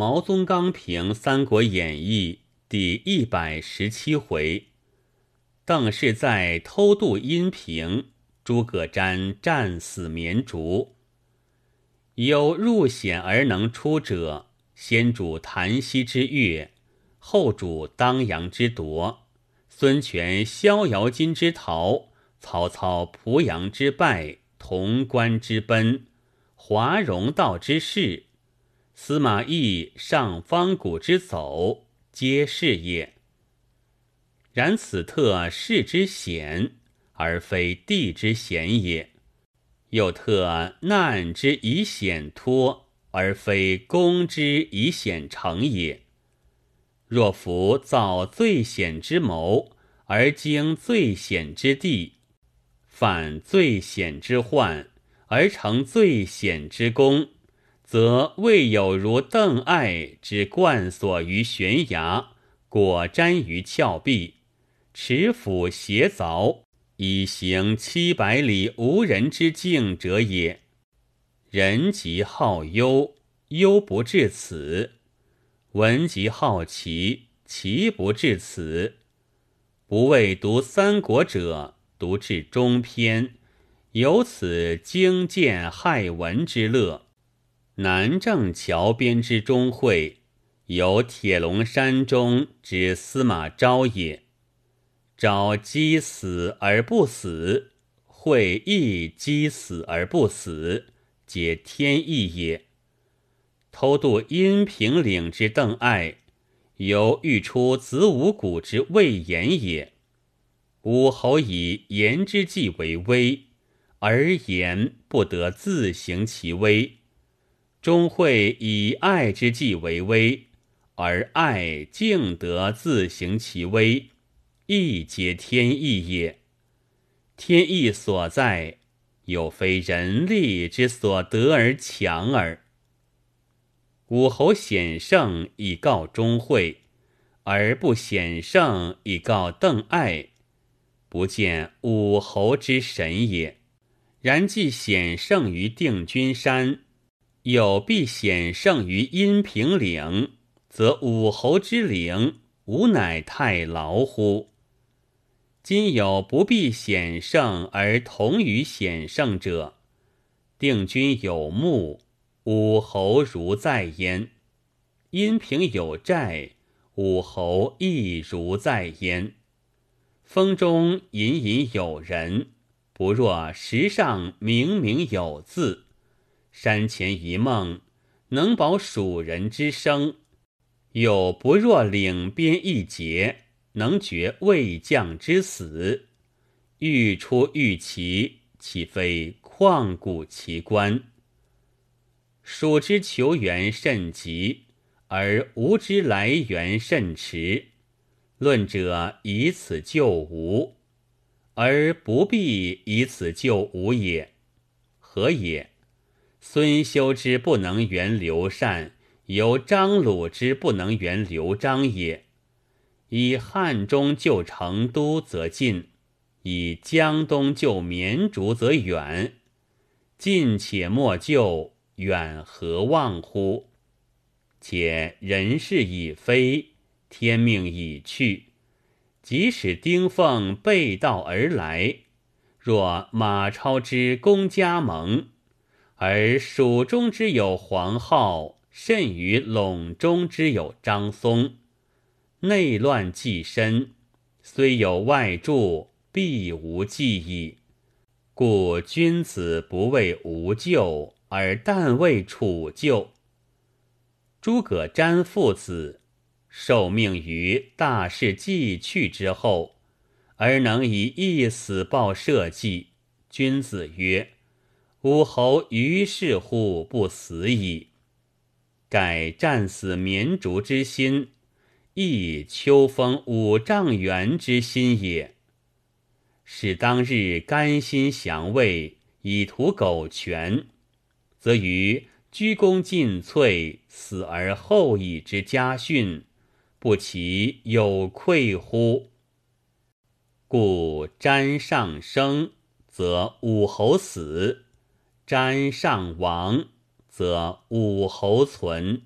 毛宗刚评《三国演义》第一百十七回：邓氏在偷渡阴平，诸葛瞻战死绵竹。有入险而能出者，先主檀溪之越，后主当阳之夺，孙权逍遥津之逃，曹操濮阳之败，潼关之奔。华容道之事，司马懿上方谷之走，皆是也。然此特事之险，而非地之险也；又特难之以险脱，而非攻之以险成也。若夫造最险之谋，而经最险之地，犯最险之患。而成最险之功，则未有如邓艾之冠锁于悬崖，果瞻于峭壁，持斧斜凿，以行七百里无人之境者也。人极好忧，忧不至此；文极好奇，奇不至此。不为读三国者，读至中篇。有此精见害文之乐。南郑桥边之钟会，有铁龙山中之司马昭也。昭击死而不死，会亦击死而不死，皆天意也。偷渡阴平岭之邓艾，有欲出子午谷之魏延也。武侯以言之计为威。而言不得自行其威，终会以爱之计为威，而爱竟得自行其威，亦皆天意也。天意所在，有非人力之所得而强耳。武侯显圣以告钟会，而不显圣以告邓艾，不见武侯之神也。然既显圣于定军山，有必显胜于阴平岭，则武侯之陵，吾乃太牢乎？今有不必显胜而同于显胜者，定军有墓，武侯如在焉；阴平有寨，武侯亦如在焉。风中隐隐有人。不若石上明明有字，山前一梦，能保蜀人之生；又不若岭边一劫，能绝魏将之死。欲出欲齐，岂非旷古奇观？蜀之求援甚急，而吴之来援甚迟。论者以此救吴。而不必以此救吴也，何也？孙修之不能援刘禅，由张鲁之不能援刘璋也。以汉中救成都则近，以江东救绵竹则远。近且莫救，远何望乎？且人事已非，天命已去。即使丁奉背道而来，若马超之攻加盟，而蜀中之有黄皓，甚于陇中之有张松，内乱既深，虽有外助，必无计矣。故君子不为无救，而但为楚救。诸葛瞻父子。受命于大事既去之后，而能以一死报社稷，君子曰：“武侯于是乎不死矣。”盖战死绵竹之心，亦秋风五丈原之心也。使当日甘心降魏，以图苟全，则于鞠躬尽瘁，死而后已之家训。不其有愧乎？故瞻上生，则武侯死；山上亡，则武侯存。